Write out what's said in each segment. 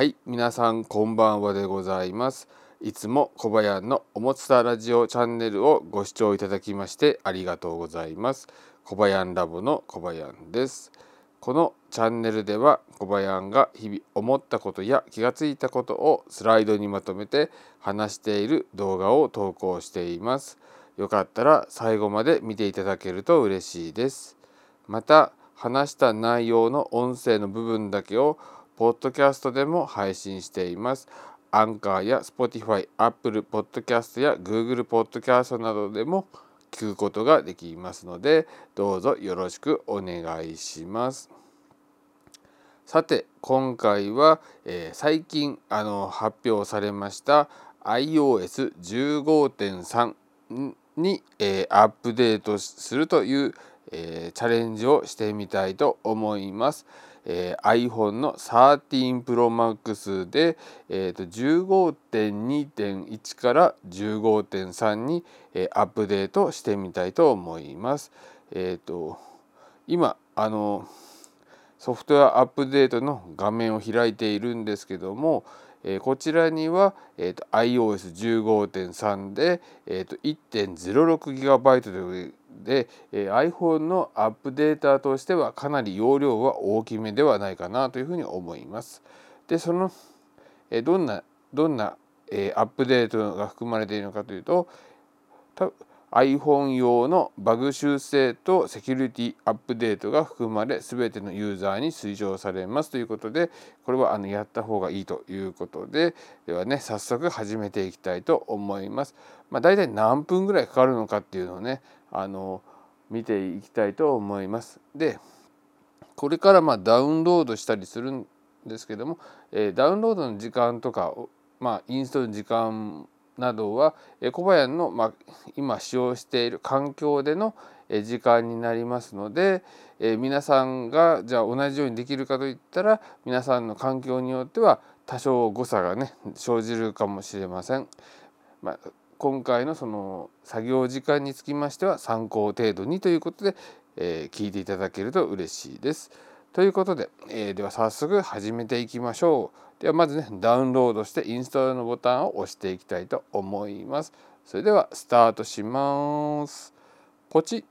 はい皆さんこんばんはでございます。いつも小林のおもつたラジオチャンネルをご視聴いただきましてありがとうございます。小林ラボの小林です。このチャンネルでは小林が日々思ったことや気がついたことをスライドにまとめて話している動画を投稿しています。よかったら最後まで見ていただけると嬉しいです。また話した内容の音声の部分だけをポッドキャストでも配信しています。アンカーや Spotify、Apple Podcast や Google Podcast などでも聞くことができますので、どうぞよろしくお願いします。さて、今回は、えー、最近あの発表されました iOS15.3 に、えー、アップデートするという、えー、チャレンジをしてみたいと思います。えー、iPhone の13 Pro Max で、えーと、15.2.1から15.3に、えー、アップデートしてみたいと思います。えーと、今あのソフトウェアアップデートの画面を開いているんですけども、えー、こちらには、えーと、iOS15.3 で、えーと、1.06GB というで、えー、iPhone のアップデータとしてはかなり容量は大きめではないかなというふうに思います。でその、えー、どんなどんな、えー、アップデートが含まれているのかというと iPhone 用のバグ修正とセキュリティアップデートが含まれ全てのユーザーに推奨されますということでこれはあのやった方がいいということでではね早速始めていきたいと思います。まあ、大体何分ぐらいかかるのかっていうのをねあの見ていきたいと思います。でこれからまダウンロードしたりするんですけども、え、ダウンロードの時間とかまあ、インストールの時間などは小林の、ま、今使用している環境での時間になりますのでえ皆さんがじゃあ同じようにできるかといったら皆さんの環境によっては多少誤差がね生じるかもしれません。まあ、今回のその作業時間につきましては参考程度にということで、えー、聞いていただけると嬉しいです。ということで、えー、では早速始めていきましょう。ではまずねダウンロードしてインストールのボタンを押していきたいと思います。それではスタートします。ポチ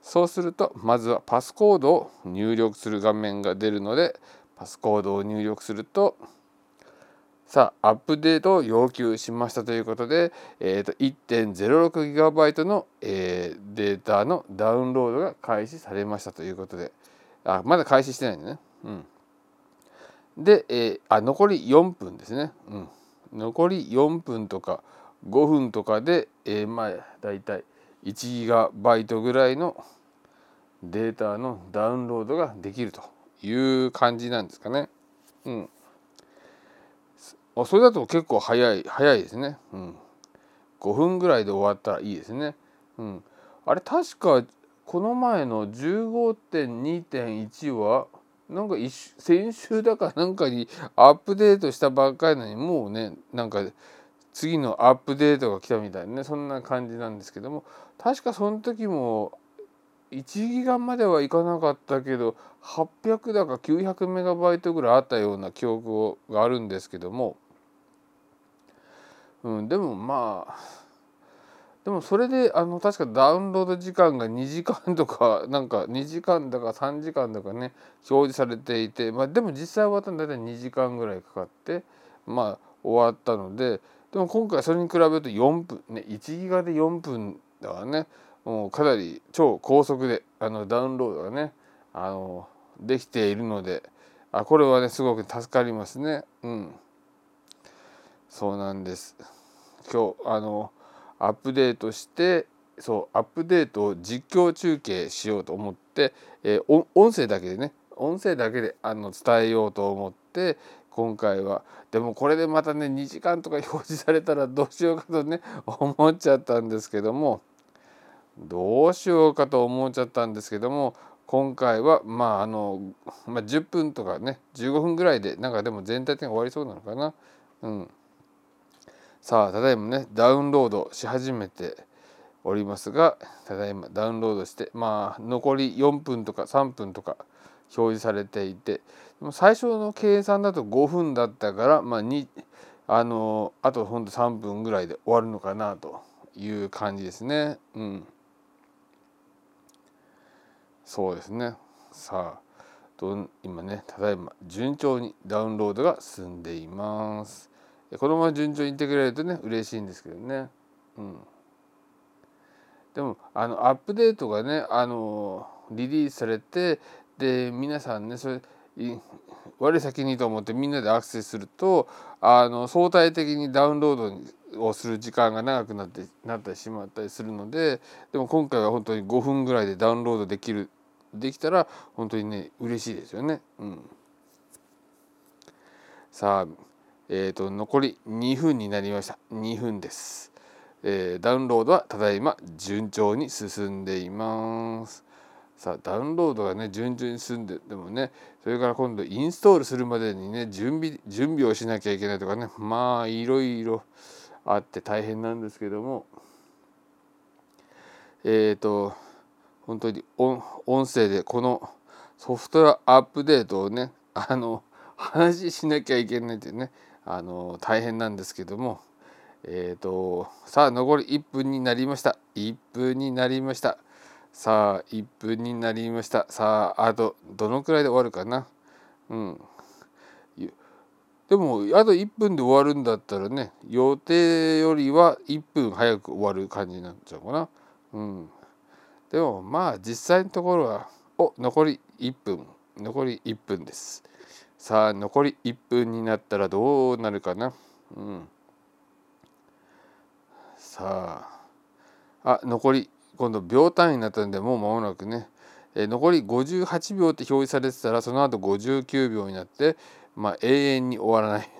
そうするとまずはパスコードを入力する画面が出るのでパスコードを入力するとさあアップデートを要求しましたということで、えーと、1.06GB の、えー、データのダウンロードが開始されましたということであまだ開始してないんだね。うん、で、えー、あ残り4分ですね。うん、残り4分とか5分とかで、えー、まあだいたい1ギガバイトぐらいのデータのダウンロードができるという感じなんですかね。うん、あそれだと結構早い早いですね。うん、5分ぐらいで終わったらいいですね。うん、あれ確かこの前の15.2.1はなんか先週だかなんかにアップデートしたばっかりなのにもうねなんか次のアップデートが来たみたいなねそんな感じなんですけども確かその時も1ギガまではいかなかったけど800だか900メガバイトぐらいあったような記憶があるんですけども、うん、でもまあでもそれであの確かダウンロード時間が2時間とかなんか2時間だか3時間とかね表示されていて、まあ、でも実際終わったの大体2時間ぐらいかかってまあ終わったのででも今回それに比べると4分ね1ギガで4分だからねもうかなり超高速であのダウンロードがねあのできているのであこれはねすごく助かりますね。うん。そうなんです。今日あのアップデートしてそうアップデートを実況中継しようと思って、えー、音声だけでね音声だけであの伝えようと思って今回はでもこれでまたね2時間とか表示されたらどうしようかとね思っちゃったんですけどもどうしようかと思っちゃったんですけども今回はまああの、まあ、10分とかね15分ぐらいでなんかでも全体的に終わりそうなのかな。うんさあただいまねダウンロードし始めておりますがただいまダウンロードしてまあ残り4分とか3分とか表示されていて最初の計算だと5分だったから、まあ、2あのあとほんと3分ぐらいで終わるのかなという感じですね。うん、そうですねさあど今ねただいま順調にダウンロードが進んでいます。このまま順調にいってくれるとね嬉しいんですけどね。うん、でもあのアップデートがねあのリリースされてで皆さんねそれ我先にと思ってみんなでアクセスするとあの相対的にダウンロードをする時間が長くなってなってしまったりするのででも今回は本当に5分ぐらいでダウンロードできるできたら本当にね嬉しいですよね。うん、さあ、えーと、残り2分になりました。2分です、えー、ダウンロードはただいま順調に進んでいます。さあダウンロードがね順々に進んででもねそれから今度インストールするまでにね準備準備をしなきゃいけないとかねまあいろいろあって大変なんですけども。えっ、ー、と本当に音声でこのソフトウェアアップデートをねあの話しなきゃいけないってねあの大変なんですけどもえっ、ー、とさあ残り1分になりました。1分になりました。さあ1分になりました。さああとどのくらいで終わるかな。うん。でもあと1分で終わるんだったらね予定よりは1分早く終わる感じになっちゃうかな。うん。でもまあ実際のところはお残り1分。残り1分です。さあ残り1分になったらどうなるかな。うん。さあ。あ残り今度秒単位になったんでもう間もなくね、え、残り58秒って表示されてたらその後59秒になってまあ永遠に終わらない。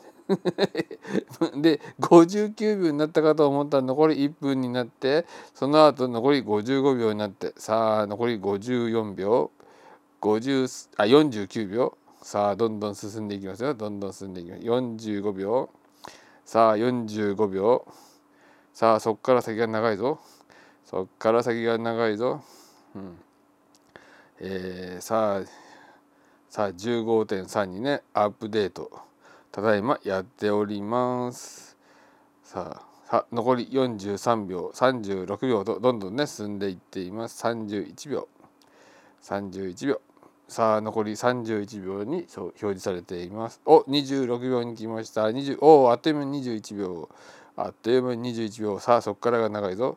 で59秒になったかと思ったら残り1分になってその後残り55秒になってさあ残り54秒。50あ49秒。さあどんどん進んでいきますよ。どんどん進んでいきます。45秒。さあ45秒。さあそこから先が長いぞ。そっから先が長いぞ。うん、えー、さあさあ15.3にねアップデート。ただいまやっております。さあ残り43秒。36秒とどんどんね進んでいっています。31秒。31秒。さあ残り31秒に表示されています。お26秒に来ました。20おあっという間に21秒。あっという間に21秒。さあそこからが長いぞ。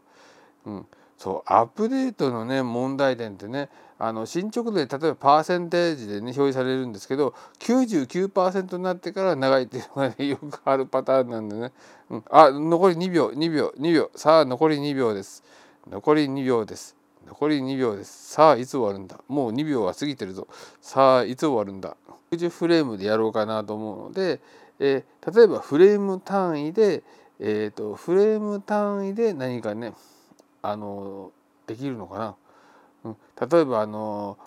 うん、そうアップデートのね問題点ってねあの進捗度で例えばパーセンテージでね表示されるんですけど99%になってから長いっていうのが、ね、よくあるパターンなんでね、うん、あ残り2秒2秒2秒。さあ残り2秒です。残り2秒です。残り2秒です。さあいつ終わるんだ。もう2秒は過ぎてるぞ。さあいつ終わるんだ。60フレームでやろうかなと思うので、えー、例えばフレーム単位でえーと、とフレーム単位で何かねあのできるのかな、うん、例えばあの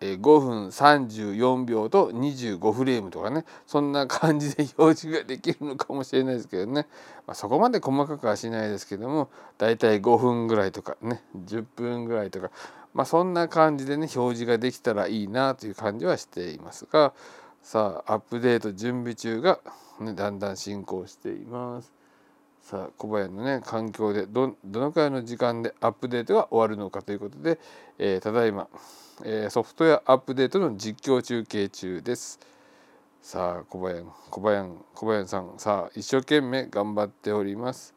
5分34秒と25フレームとかねそんな感じで表示ができるのかもしれないですけどね、まあ、そこまで細かくはしないですけどもだいたい5分ぐらいとかね10分ぐらいとか、まあ、そんな感じでね表示ができたらいいなという感じはしていますがさあアップデート準備中が、ね、だんだん進行しています。さあ小林のね環境でどのくらいの時間でアップデートが終わるのかということで、えー、ただいま、ソフトウェアアップデートの実況中継中です。さあ小林小林小林さんさあ一生懸命頑張っております。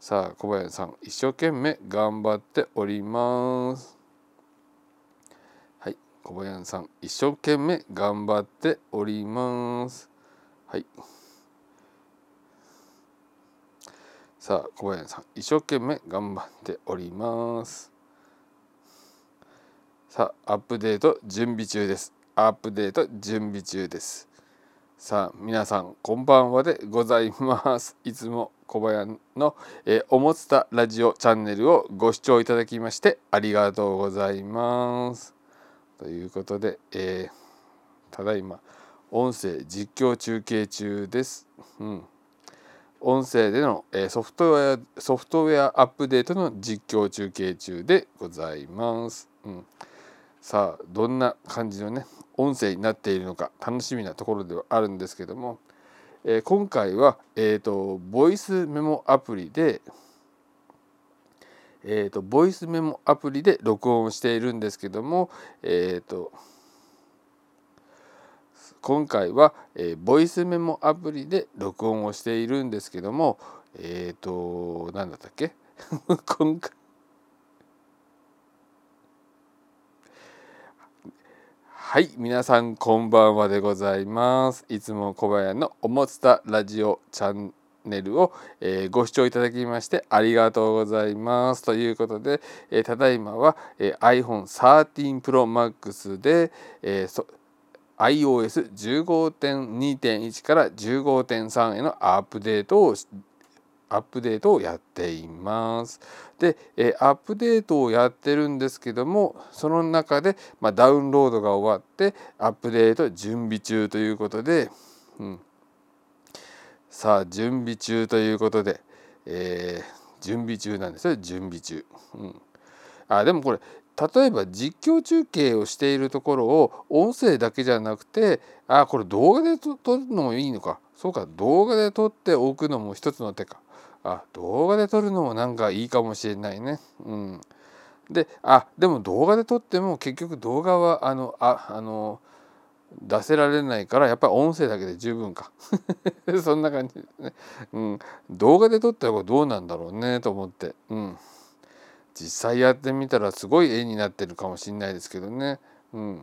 さあ小林さん一生懸命頑張っております。はい小林さん一生懸命頑張っております。はい。さあ小林さん一生懸命頑張っておりますさあアップデート準備中です。アップデート準備中です。さあ皆さんこんばんはでございます。いつも小林の、えー、おもつたラジオチャンネルをご視聴いただきましてありがとうございます。ということで、えー、ただいま音声実況中継中です。うん。音声でのソフトウェアソフトウェアアップデートの実況中継中でございます。うん、さあどんな感じのね音声になっているのか楽しみなところではあるんですけども、えー、今回は、えーと、ボイスメモアプリで、えーと、ボイスメモアプリで録音しているんですけども、えーと、今回は、えー、ボイスメモアプリで録音をしているんですけどもえっ、ー、と何だったっけ？今回はい皆さんこんばんはでございます。いつも小林のおもつたラジオチャンネルを、えー、ご視聴いただきましてありがとうございます。ということで、えー、ただいまは、えー、iPhone 13 Pro Max で、えー iOS15.2.1 から15.3へのアップデートをアップデートをやっています。で、えアップデートをやってるんですけどもその中で、まあ、ダウンロードが終わってアップデート準備中ということで、うん、さあ準備中ということで、えー、準備中なんですよ。準備中。うん、あでもこれ例えば実況中継をしているところを音声だけじゃなくてあこれ動画で撮るのもいいのか。そうか動画で撮っておくのも一つの手か。あ動画で撮るのもなんかいいかもしれないね。うん、であでも動画で撮っても結局動画はあのああの出せられないからやっぱり音声だけで十分か。そんな感じですね、うん、動画で撮ったらどうなんだろうねと思って、うん、実際やってみたらすごい絵になってるかもしれないですけどね、うん、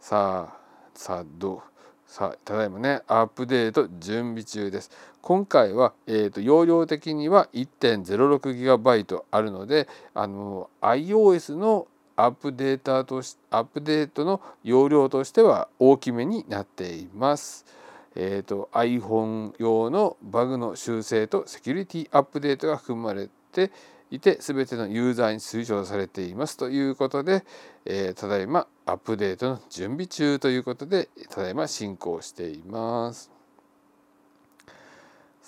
さあさあどう？さあただいまねアップデート準備中です。今回は、えーと、容量的には 1.06GB あるのであの iOS のアップデータとしアップデートの容量としては大きめになっています。えーと、と iPhone 用のバグの修正とセキュリティアップデートが含まれていて全てのユーザーに推奨されていますということで、えー、ただいまアップデートの準備中ということでただいま進行しています。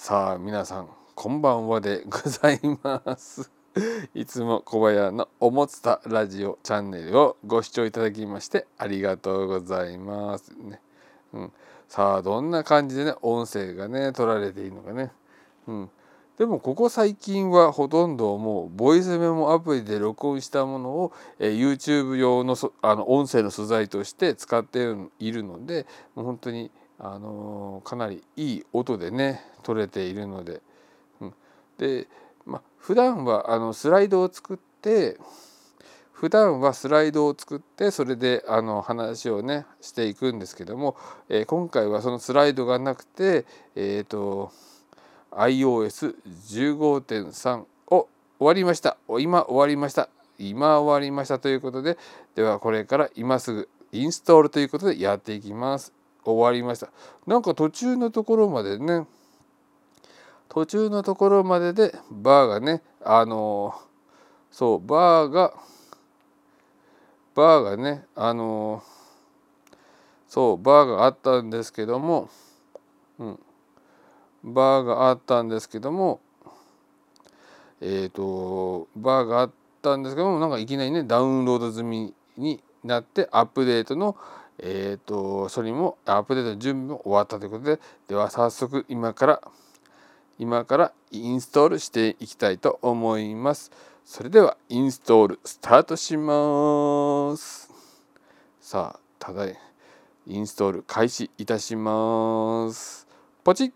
さあ皆さんこんばんはでございます。いつも小林のおもつたラジオチャンネルをご視聴いただきましてありがとうございます。ね、うん、さあどんな感じでね音声がね取られていいのかね、うん、でもここ最近はほとんどもうボイスメモアプリで録音したものを、え YouTube 用のあの音声の素材として使っているのでもう本当にあのかなりいい音でね取れているので、うん、で、ま、普段はあのスライドを作って普段はスライドを作ってそれであの話をねしていくんですけども、えー、今回はそのスライドがなくて、えーと、iOS15.3 を終わりました。今終わりました。今終わりましたということでではこれから今すぐインストールということでやっていきます。終わりました。なんか途中のところまでね途中のところまででバーがねあのそうバーがバーがねあのそうバーがあったんですけども、うん、バーがあったんですけどもえっ、ー、とバーがあったんですけどもなんかいきなりねダウンロード済みになってアップデートのえ、ー、とそれもアップデートの準備も終わったということででは早速今から今からインストールしていきたいと思います。それではインストールスタートします。さあただいインストール開始いたします。ポチッ。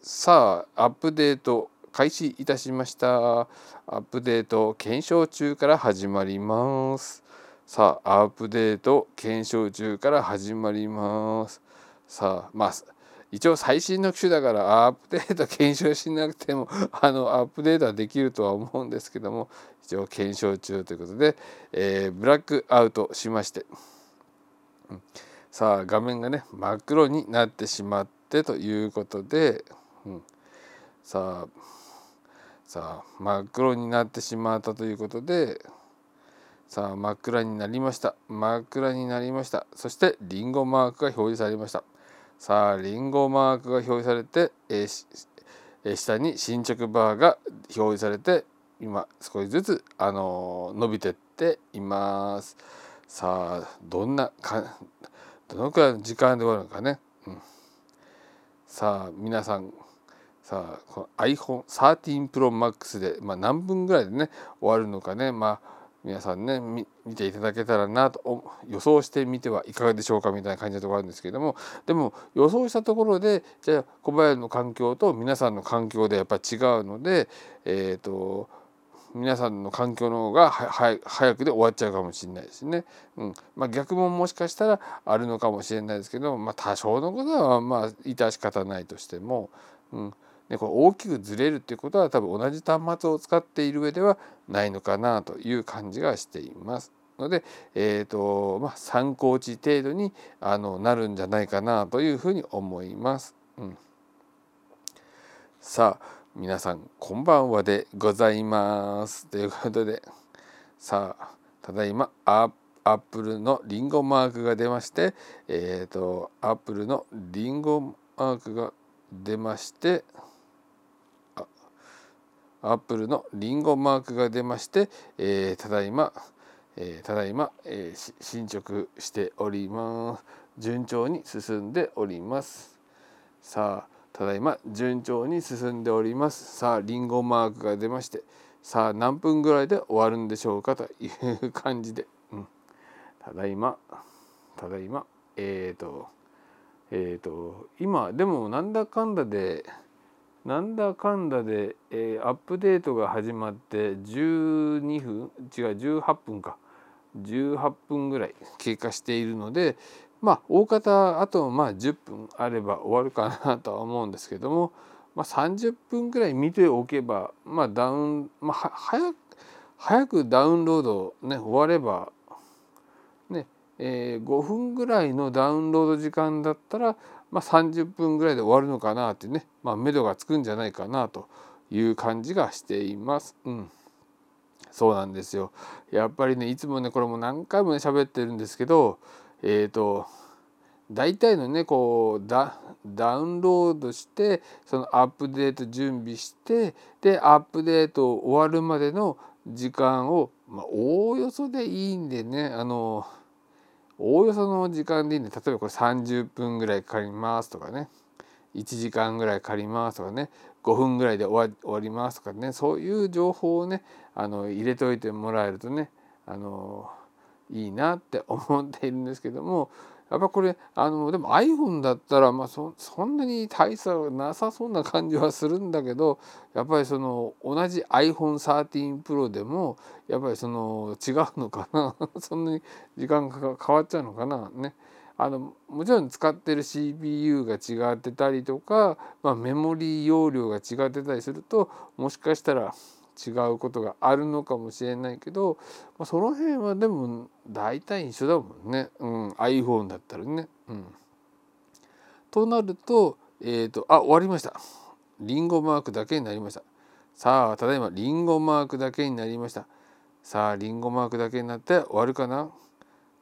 さあアップデート開始いたしました。アップデート検証中から始まります。さあアップデート検証中から始まります。さあまあ一応最新の機種だからアップデート検証しなくても あのアップデートはできるとは思うんですけども一応検証中ということで、えー、ブラックアウトしまして、うん、さあ画面がね真っ黒になってしまってということで、うん、さあさあ真っ黒になってしまったということでさあ真っ暗になりました。真っ暗になりました。そしてリンゴマークが表示されました。さあリンゴマークが表示されて、えー、下に進捗バーが表示されて今少しずつ、あのー、伸びてっています。さあどんなかどのくらいの時間で終わるのかね、うん、さあ皆さんさあこの iPhone13 Pro Max で、まあ、何分ぐらいでね終わるのかね。まあ皆さんね見ていただけたらなと予想してみてはいかがでしょうかみたいな感じのところあるんですけれどもでも予想したところでじゃあ小林の環境と皆さんの環境でやっぱり違うのでえっ、ー、と皆さんの環境の方が早くで終わっちゃうかもしれないですね。うんまあ、逆ももしかしたらあるのかもしれないですけど、まあ、多少のことはまあ致し方ないとしても、うん、でこれ大きくずれるっていうことは多分同じ端末を使っている上ではないのかなという感じがしています。ので、えーとまあ、参考値程度にあのなるんじゃないかなというふうに思います。うん、さあ皆さんこんばんはでございます。ということでさあただいまアップルのリンゴマークが出ましてえっ、ー、とアップルのリンゴマークが出ましてアップルのリンゴマークが出まして、えー、ただいま、えー、ただいま、えー、進捗しております。順調に進んでおります。さあただいま順調に進んでおります。さあリンゴマークが出ましてさあ何分ぐらいで終わるんでしょうかという 感じで、うん、ただいまただいま。えっ、ー、とえっ、ー、と今でもなんだかんだでなんだかんだで、えー、アップデートが始まって12分違う18分か。18分ぐらい経過しているのでまあ大方あとまあ10分あれば終わるかなとは思うんですけども、まあ、30分ぐらい見ておけばまあダウン、まあ、早く早くダウンロードね終わればねえー、5分ぐらいのダウンロード時間だったらまあ、30分ぐらいで終わるのかなってね、まあ、目処がつくんじゃないかなという感じがしています。うん、そうなんですよ。やっぱりねいつもねこれも何回もね喋ってるんですけどえっ、ー、と大体のねこうダウンロードしてそのアップデート準備してでアップデート終わるまでの時間を、まあ、おおよそでいいんでねあのおおよその時間でいいんで例えばこれ30分ぐらいかかりますとかね。1時間ぐらいかかりますとかね。5分ぐらいで終わりますとかね。そういう情報をねあの入れといてもらえるとねあのいいなって思っているんですけどもやっぱこれあのでも iPhone だったらまあそそんなに大差なさそうな感じはするんだけどやっぱりその同じ iPhone13 Pro でもやっぱりその違うのかな？そんなに時間が変わっちゃうのかな？ね。あのもちろん使ってる CPU が違ってたりとか、まあ、メモリー容量が違ってたりするともしかしたら違うことがあるのかもしれないけど、まあ、その辺はでも大体一緒だもんね、うん、iPhone だったらね。うん、となると,、えーと、あ終わりました。リンゴマークだけになりました。さあただいまリンゴマークだけになりました。さあリンゴマークだけになって終わるかな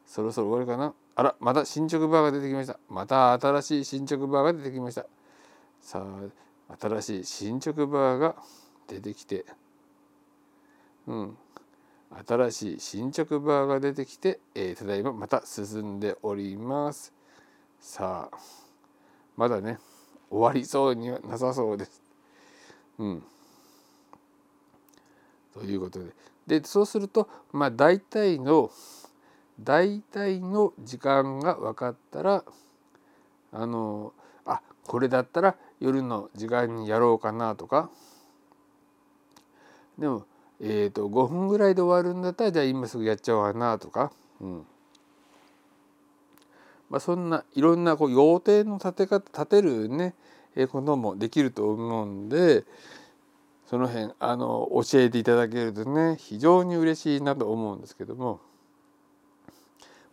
そろそろ終わるかなあらまた進捗バーが出てきました。また新しい進捗バーが出てきました。さあ新しい進捗バーが出てきてうん、新しい進捗バーが出てきて、えー、ただいままた進んでおります。さあまだね終わりそうにはなさそうです。うん、ということででそうするとまあ大体の大体の時間が分かったらあのあこれだったら夜の時間にやろうかなとかでもえーと、5分ぐらいで終わるんだったらじゃあ今すぐやっちゃおうかなとか、うんまあ、そんないろんなこう予定の立て方立てるねえこともできると思うんでその辺あの教えていただけるとね非常に嬉しいなと思うんですけども。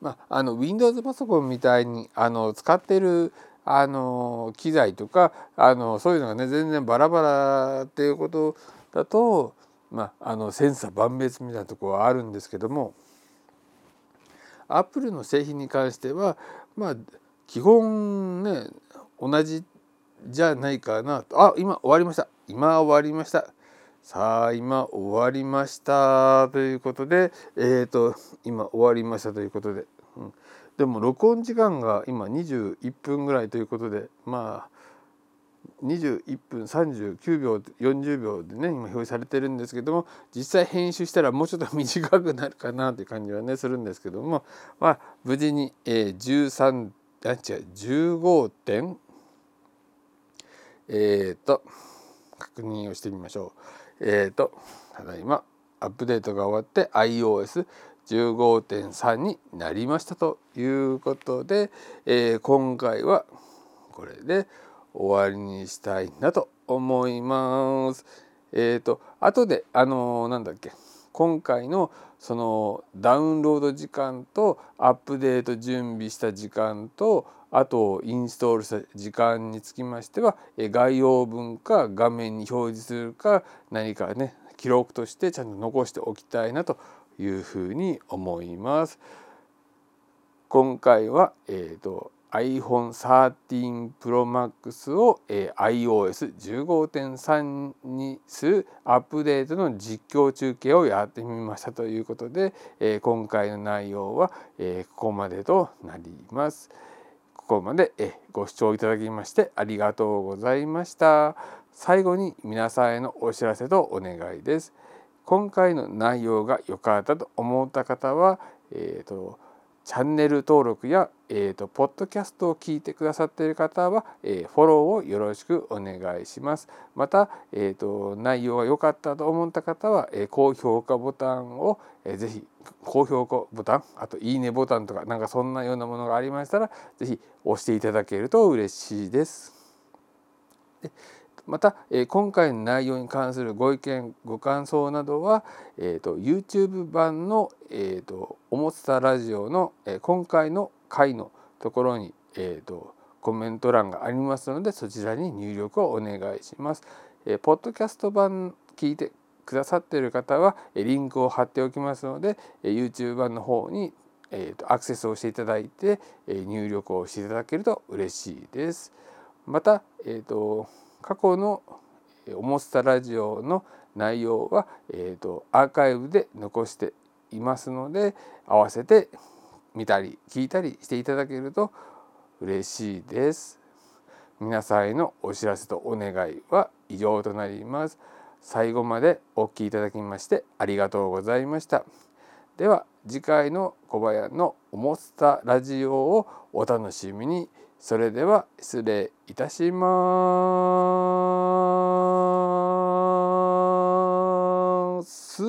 まあ、あの Windows パソコンみたいにあの使ってるあの機材とかあのそういうのがね全然バラバラっていうことだとまあ、あの千差万別みたいなところはあるんですけどもアップルの製品に関してはまあ基本ね同じじゃないかな。とあ今終わりました。今終わりました。さあ今終わりました。ということでえっ、ー、と今終わりました。ということで、うん、でも録音時間が今21分ぐらいということでまあ21分39秒40秒でね今表示されてるんですけども実際編集したらもうちょっと短くなるかなという感じはねするんですけどもまあ無事に、えー、13あ違う15点えっ、ー、と確認をしてみましょう。えっ、ー、とただいまアップデートが終わって iOS15.3 になりましたということで、えー、今回はこれで終わりにしたいなと思います。えっ、ー、と後であのー、なんだっけ今回のそのダウンロード時間とアップデート準備した時間とあとインストールした時間につきましては概要文か画面に表示するか何かね記録としてちゃんと残しておきたいなというふうに思います。今回は、えーと iPhone13 Pro Max を、えー、iOS15.3 にするアップデートの実況中継をやってみましたということで、えー、今回の内容は、えー、ここまでとなります。ここまで、えご視聴いただきましてありがとうございました。最後に皆さんへのお知らせとお願いです。今回の内容が良かったと思った方は、えーとチャンネル登録や、えーと、ポッドキャストを聞いてくださっている方は、えー、フォローをよろしくお願いします。また、えーと、内容が良かったと思った方は、えー、高評価ボタンを、えー、ぜひ高評価ボタン？あといいねボタンとかなんかそんなようなものがありましたらぜひ押していただけると嬉しいです。でまた、えー、今回の内容に関するご意見ご感想などは、えーと、YouTube 版の、えーと「おもつたラジオの」えー、今回の回のところに、えーと、コメント欄がありますのでそちらに入力をお願いします。えー、ポッドキャスト版聞いてくださっている方はリンクを貼っておきますので YouTube 版の方にえーとアクセスをしていただいて入力をしていただけると嬉しいです。また、えーと過去の「おもつたラジオ」の内容は、えーと、アーカイブで残していますので合わせて見たり聞いたりしていただけると嬉しいです。皆さんへのお知らせとお願いは以上となります。最後までお聴きいただきましてありがとうございました。では次回の小林の「おもつたラジオ」をお楽しみに。それでは失礼いたします。